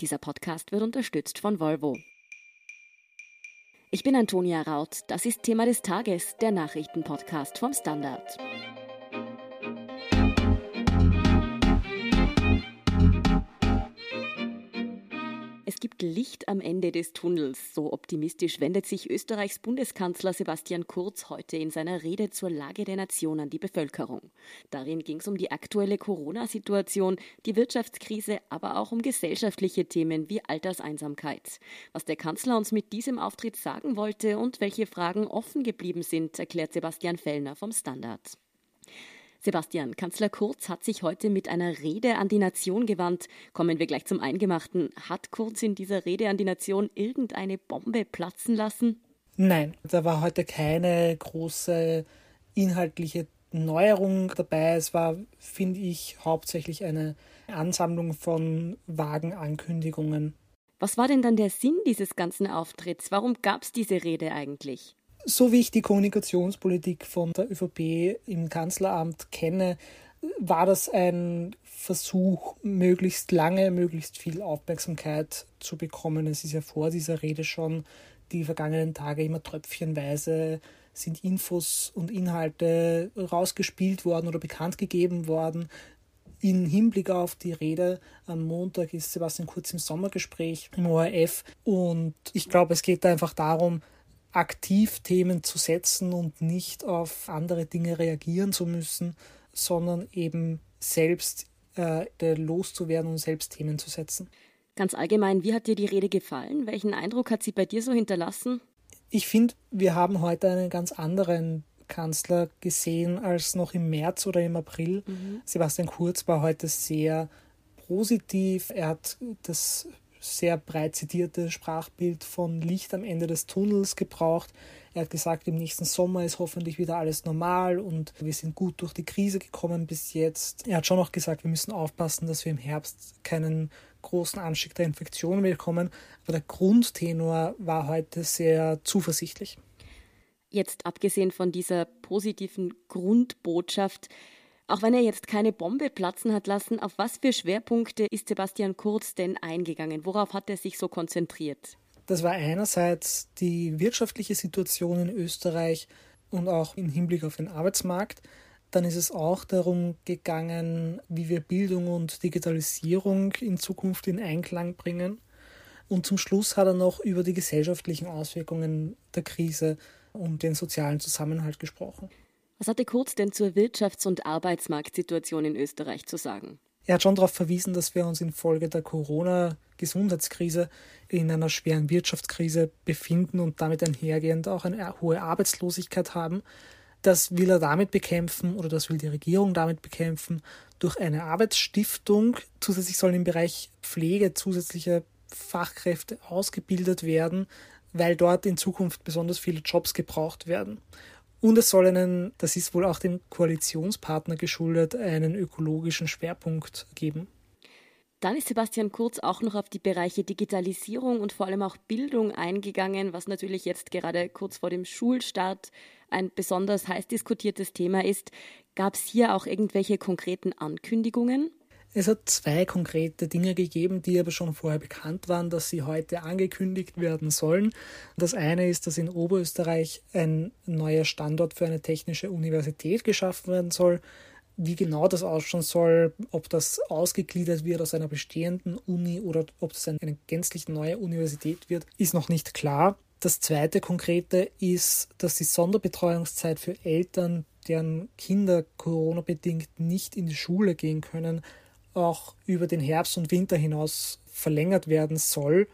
Dieser Podcast wird unterstützt von Volvo. Ich bin Antonia Raut. Das ist Thema des Tages, der Nachrichtenpodcast vom Standard. Gibt Licht am Ende des Tunnels. So optimistisch wendet sich Österreichs Bundeskanzler Sebastian Kurz heute in seiner Rede zur Lage der Nation an die Bevölkerung. Darin ging es um die aktuelle Corona-Situation, die Wirtschaftskrise, aber auch um gesellschaftliche Themen wie Alterseinsamkeit. Was der Kanzler uns mit diesem Auftritt sagen wollte und welche Fragen offen geblieben sind, erklärt Sebastian Fellner vom Standard. Sebastian, Kanzler Kurz hat sich heute mit einer Rede an die Nation gewandt. Kommen wir gleich zum Eingemachten. Hat Kurz in dieser Rede an die Nation irgendeine Bombe platzen lassen? Nein, da war heute keine große inhaltliche Neuerung dabei. Es war, finde ich, hauptsächlich eine Ansammlung von vagen Ankündigungen. Was war denn dann der Sinn dieses ganzen Auftritts? Warum gab es diese Rede eigentlich? So wie ich die Kommunikationspolitik von der ÖVP im Kanzleramt kenne, war das ein Versuch, möglichst lange, möglichst viel Aufmerksamkeit zu bekommen. Es ist ja vor dieser Rede schon die vergangenen Tage immer tröpfchenweise sind Infos und Inhalte rausgespielt worden oder bekannt gegeben worden. In Hinblick auf die Rede am Montag ist Sebastian Kurz im Sommergespräch im ORF und ich glaube, es geht da einfach darum, aktiv Themen zu setzen und nicht auf andere Dinge reagieren zu müssen, sondern eben selbst äh, loszuwerden und selbst Themen zu setzen. Ganz allgemein, wie hat dir die Rede gefallen? Welchen Eindruck hat sie bei dir so hinterlassen? Ich finde, wir haben heute einen ganz anderen Kanzler gesehen als noch im März oder im April. Mhm. Sebastian Kurz war heute sehr positiv. Er hat das sehr breit zitierte Sprachbild von Licht am Ende des Tunnels gebraucht. Er hat gesagt, im nächsten Sommer ist hoffentlich wieder alles normal und wir sind gut durch die Krise gekommen bis jetzt. Er hat schon noch gesagt, wir müssen aufpassen, dass wir im Herbst keinen großen Anstieg der Infektionen bekommen. Aber der Grundtenor war heute sehr zuversichtlich. Jetzt abgesehen von dieser positiven Grundbotschaft, auch wenn er jetzt keine Bombe platzen hat lassen, auf was für Schwerpunkte ist Sebastian Kurz denn eingegangen? Worauf hat er sich so konzentriert? Das war einerseits die wirtschaftliche Situation in Österreich und auch im Hinblick auf den Arbeitsmarkt. Dann ist es auch darum gegangen, wie wir Bildung und Digitalisierung in Zukunft in Einklang bringen. Und zum Schluss hat er noch über die gesellschaftlichen Auswirkungen der Krise und den sozialen Zusammenhalt gesprochen. Was hatte Kurz denn zur Wirtschafts- und Arbeitsmarktsituation in Österreich zu sagen? Er hat schon darauf verwiesen, dass wir uns infolge der Corona-Gesundheitskrise in einer schweren Wirtschaftskrise befinden und damit einhergehend auch eine hohe Arbeitslosigkeit haben. Das will er damit bekämpfen oder das will die Regierung damit bekämpfen durch eine Arbeitsstiftung. Zusätzlich sollen im Bereich Pflege zusätzliche Fachkräfte ausgebildet werden, weil dort in Zukunft besonders viele Jobs gebraucht werden. Und es soll einen, das ist wohl auch dem Koalitionspartner geschuldet, einen ökologischen Schwerpunkt geben. Dann ist Sebastian Kurz auch noch auf die Bereiche Digitalisierung und vor allem auch Bildung eingegangen, was natürlich jetzt gerade kurz vor dem Schulstart ein besonders heiß diskutiertes Thema ist. Gab es hier auch irgendwelche konkreten Ankündigungen? Es hat zwei konkrete Dinge gegeben, die aber schon vorher bekannt waren, dass sie heute angekündigt werden sollen. Das eine ist, dass in Oberösterreich ein neuer Standort für eine technische Universität geschaffen werden soll. Wie genau das ausschauen soll, ob das ausgegliedert wird aus einer bestehenden Uni oder ob das eine, gänzlich neue Universität wird, ist noch nicht klar. Das zweite konkrete ist, dass die Sonderbetreuungszeit für Eltern, deren Kinder Corona-bedingt nicht in die Schule gehen können, auch über den Herbst und Winter hinaus verlängert werden soll,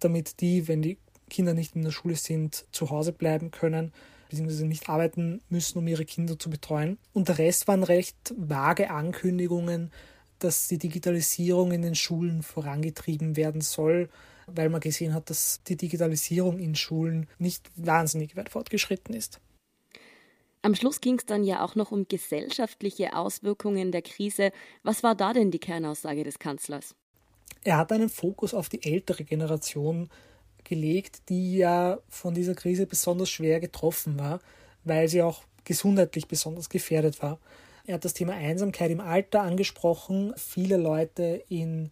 damit die, wenn die Kinder nicht in der Schule sind, zu Hause bleiben können, beziehungsweise nicht arbeiten müssen, um ihre Kinder zu betreuen. Und der Rest waren recht vage Ankündigungen, dass die Digitalisierung in den Schulen vorangetrieben werden soll, weil man gesehen hat, dass die Digitalisierung in Schulen nicht wahnsinnig weit fortgeschritten ist. Am Schluss ging es dann ja auch noch um gesellschaftliche Auswirkungen der Krise. Was war da denn die Kernaussage des Kanzlers? Er hat einen Fokus auf die ältere Generation gelegt, die ja von dieser Krise besonders schwer getroffen war, weil sie auch gesundheitlich besonders gefährdet war. Er hat das Thema Einsamkeit im Alter angesprochen. Viele Leute in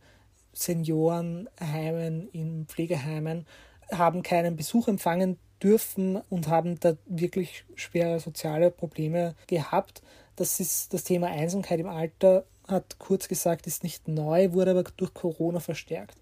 Seniorenheimen, in Pflegeheimen, haben keinen Besuch empfangen dürfen und haben da wirklich schwere soziale Probleme gehabt. Das ist das Thema Einsamkeit im Alter, hat kurz gesagt, ist nicht neu, wurde aber durch Corona verstärkt.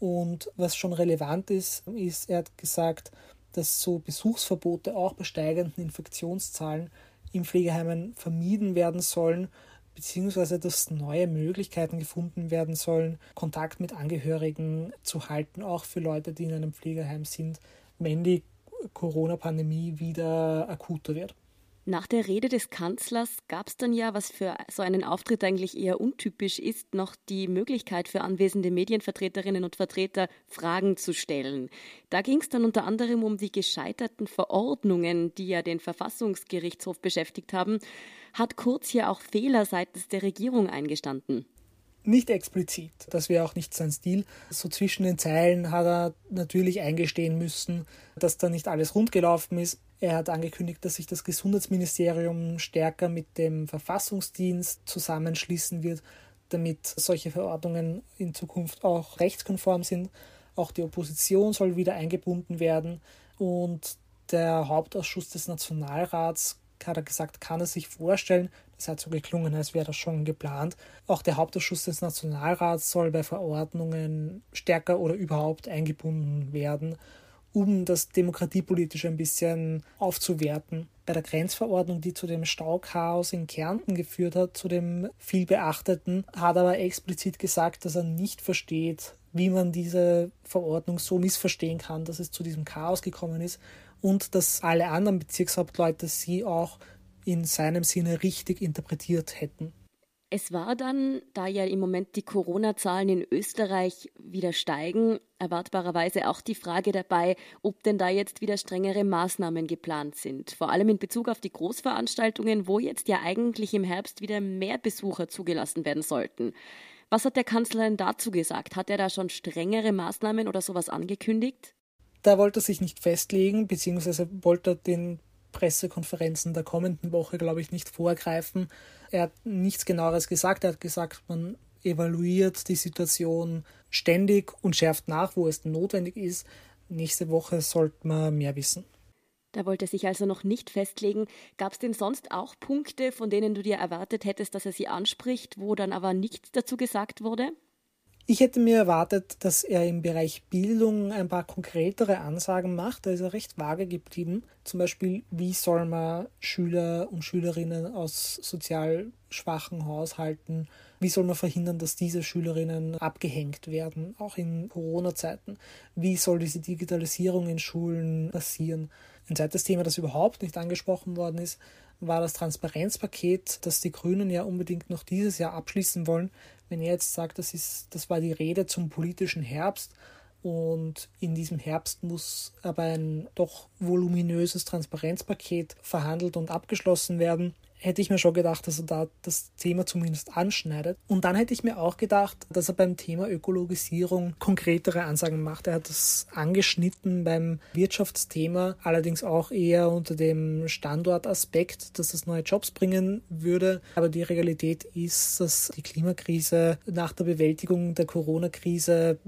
Und was schon relevant ist, ist, er hat gesagt, dass so Besuchsverbote auch bei steigenden Infektionszahlen in Pflegeheimen vermieden werden sollen, beziehungsweise dass neue Möglichkeiten gefunden werden sollen, Kontakt mit Angehörigen zu halten, auch für Leute, die in einem Pflegeheim sind, wenn die Corona-Pandemie wieder akuter wird. Nach der Rede des Kanzlers gab es dann ja, was für so einen Auftritt eigentlich eher untypisch ist, noch die Möglichkeit für anwesende Medienvertreterinnen und Vertreter Fragen zu stellen. Da ging es dann unter anderem um die gescheiterten Verordnungen, die ja den Verfassungsgerichtshof beschäftigt haben. Hat Kurz hier auch Fehler seitens der Regierung eingestanden? Nicht explizit, das wäre auch nicht sein Stil. So zwischen den Zeilen hat er natürlich eingestehen müssen, dass da nicht alles rund gelaufen ist. Er hat angekündigt, dass sich das Gesundheitsministerium stärker mit dem Verfassungsdienst zusammenschließen wird, damit solche Verordnungen in Zukunft auch rechtskonform sind. Auch die Opposition soll wieder eingebunden werden und der Hauptausschuss des Nationalrats hat er gesagt, kann er sich vorstellen, das hat so geklungen, als wäre das schon geplant. Auch der Hauptausschuss des Nationalrats soll bei Verordnungen stärker oder überhaupt eingebunden werden um das demokratiepolitisch ein bisschen aufzuwerten. Bei der Grenzverordnung, die zu dem Stauchaos in Kärnten geführt hat, zu dem viel beachteten, hat er aber explizit gesagt, dass er nicht versteht, wie man diese Verordnung so missverstehen kann, dass es zu diesem Chaos gekommen ist und dass alle anderen Bezirkshauptleute sie auch in seinem Sinne richtig interpretiert hätten. Es war dann, da ja im Moment die Corona-Zahlen in Österreich wieder steigen, erwartbarerweise auch die Frage dabei, ob denn da jetzt wieder strengere Maßnahmen geplant sind. Vor allem in Bezug auf die Großveranstaltungen, wo jetzt ja eigentlich im Herbst wieder mehr Besucher zugelassen werden sollten. Was hat der Kanzler denn dazu gesagt? Hat er da schon strengere Maßnahmen oder sowas angekündigt? Da wollte er sich nicht festlegen, beziehungsweise wollte er den Pressekonferenzen der kommenden Woche, glaube ich, nicht vorgreifen. Er hat nichts genaueres gesagt. Er hat gesagt, man evaluiert die Situation ständig und schärft nach, wo es notwendig ist. Nächste Woche sollte man mehr wissen. Da wollte er sich also noch nicht festlegen. Gab es denn sonst auch Punkte, von denen du dir erwartet hättest, dass er sie anspricht, wo dann aber nichts dazu gesagt wurde? Ich hätte mir erwartet, dass er im Bereich Bildung ein paar konkretere Ansagen macht. Da ist er recht vage geblieben. Zum Beispiel, wie soll man Schüler und Schülerinnen aus sozial schwachen Haushalten, wie soll man verhindern, dass diese Schülerinnen abgehängt werden, auch in Corona-Zeiten? Wie soll diese Digitalisierung in Schulen passieren? Ein zweites Thema, das überhaupt nicht angesprochen worden ist, war das Transparenzpaket, das die Grünen ja unbedingt noch dieses Jahr abschließen wollen. Wenn er jetzt sagt, das, ist, das war die Rede zum politischen Herbst und in diesem Herbst muss aber ein doch voluminöses Transparenzpaket verhandelt und abgeschlossen werden, hätte ich mir schon gedacht, dass er da das Thema zumindest anschneidet. Und dann hätte ich mir auch gedacht, dass er beim Thema Ökologisierung konkretere Ansagen macht. Er hat das angeschnitten beim Wirtschaftsthema, allerdings auch eher unter dem Standortaspekt, dass das neue Jobs bringen würde. Aber die Realität ist, dass die Klimakrise nach der Bewältigung der Corona-Krise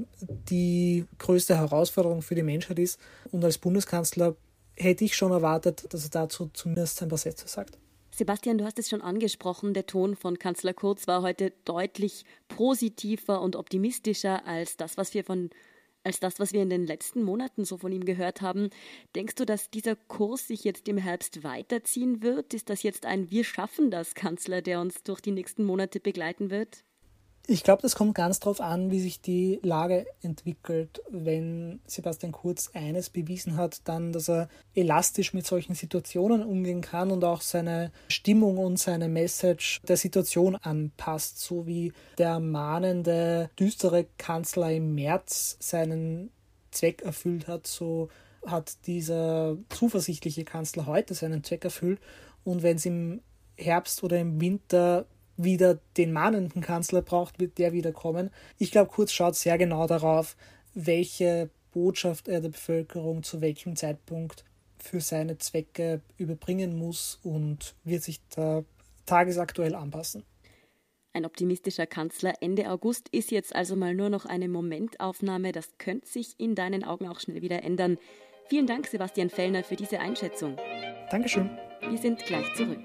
die größte Herausforderung für die Menschheit ist. Und als Bundeskanzler hätte ich schon erwartet, dass er dazu zumindest ein paar Sätze sagt. Sebastian, du hast es schon angesprochen, der Ton von Kanzler Kurz war heute deutlich positiver und optimistischer als das, was wir von als das, was wir in den letzten Monaten so von ihm gehört haben. Denkst du, dass dieser Kurs sich jetzt im Herbst weiterziehen wird? Ist das jetzt ein Wir schaffen das Kanzler, der uns durch die nächsten Monate begleiten wird? Ich glaube, das kommt ganz darauf an, wie sich die Lage entwickelt. Wenn Sebastian Kurz eines bewiesen hat, dann, dass er elastisch mit solchen Situationen umgehen kann und auch seine Stimmung und seine Message der Situation anpasst, so wie der mahnende, düstere Kanzler im März seinen Zweck erfüllt hat, so hat dieser zuversichtliche Kanzler heute seinen Zweck erfüllt. Und wenn es im Herbst oder im Winter wieder den mahnenden Kanzler braucht, wird der wieder kommen. Ich glaube, Kurz schaut sehr genau darauf, welche Botschaft er der Bevölkerung zu welchem Zeitpunkt für seine Zwecke überbringen muss und wird sich da tagesaktuell anpassen. Ein optimistischer Kanzler Ende August ist jetzt also mal nur noch eine Momentaufnahme. Das könnte sich in deinen Augen auch schnell wieder ändern. Vielen Dank, Sebastian Fellner, für diese Einschätzung. Dankeschön. Wir sind gleich zurück.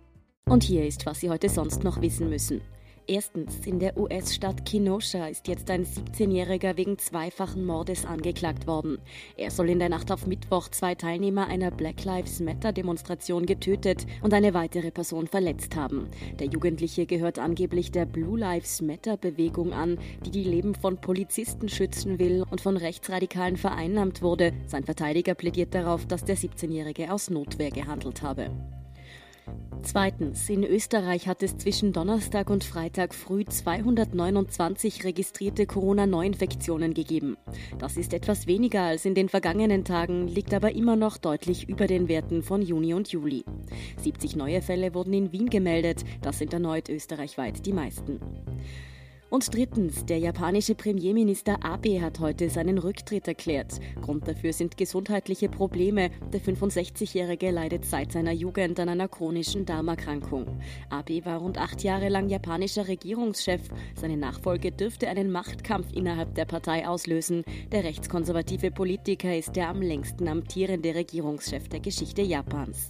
Und hier ist, was Sie heute sonst noch wissen müssen. Erstens, in der US-Stadt Kenosha ist jetzt ein 17-Jähriger wegen zweifachen Mordes angeklagt worden. Er soll in der Nacht auf Mittwoch zwei Teilnehmer einer Black Lives Matter-Demonstration getötet und eine weitere Person verletzt haben. Der Jugendliche gehört angeblich der Blue Lives Matter-Bewegung an, die die Leben von Polizisten schützen will und von Rechtsradikalen vereinnahmt wurde. Sein Verteidiger plädiert darauf, dass der 17-Jährige aus Notwehr gehandelt habe. Zweitens, in Österreich hat es zwischen Donnerstag und Freitag früh 229 registrierte Corona-Neuinfektionen gegeben. Das ist etwas weniger als in den vergangenen Tagen, liegt aber immer noch deutlich über den Werten von Juni und Juli. 70 neue Fälle wurden in Wien gemeldet, das sind erneut österreichweit die meisten. Und drittens, der japanische Premierminister Abe hat heute seinen Rücktritt erklärt. Grund dafür sind gesundheitliche Probleme. Der 65-Jährige leidet seit seiner Jugend an einer chronischen Darmerkrankung. Abe war rund acht Jahre lang japanischer Regierungschef. Seine Nachfolge dürfte einen Machtkampf innerhalb der Partei auslösen. Der rechtskonservative Politiker ist der am längsten amtierende Regierungschef der Geschichte Japans.